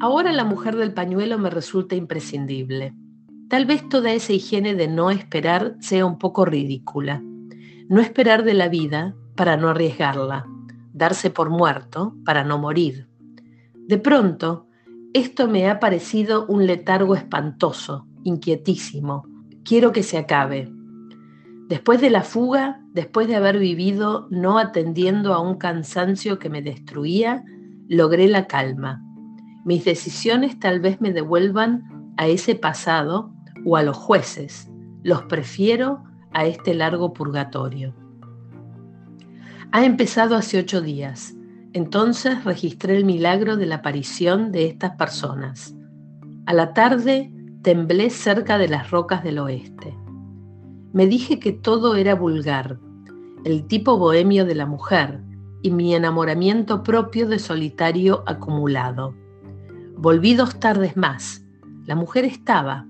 Ahora la mujer del pañuelo me resulta imprescindible. Tal vez toda esa higiene de no esperar sea un poco ridícula. No esperar de la vida para no arriesgarla, darse por muerto para no morir. De pronto, esto me ha parecido un letargo espantoso, inquietísimo. Quiero que se acabe. Después de la fuga, después de haber vivido no atendiendo a un cansancio que me destruía, logré la calma. Mis decisiones tal vez me devuelvan a ese pasado o a los jueces. Los prefiero a este largo purgatorio. Ha empezado hace ocho días. Entonces registré el milagro de la aparición de estas personas. A la tarde temblé cerca de las rocas del oeste. Me dije que todo era vulgar, el tipo bohemio de la mujer y mi enamoramiento propio de solitario acumulado. Volví dos tardes más. La mujer estaba.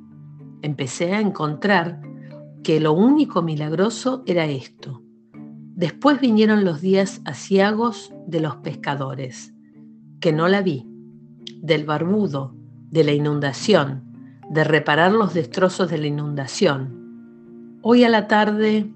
Empecé a encontrar que lo único milagroso era esto, Después vinieron los días asiagos de los pescadores, que no la vi, del barbudo, de la inundación, de reparar los destrozos de la inundación. Hoy a la tarde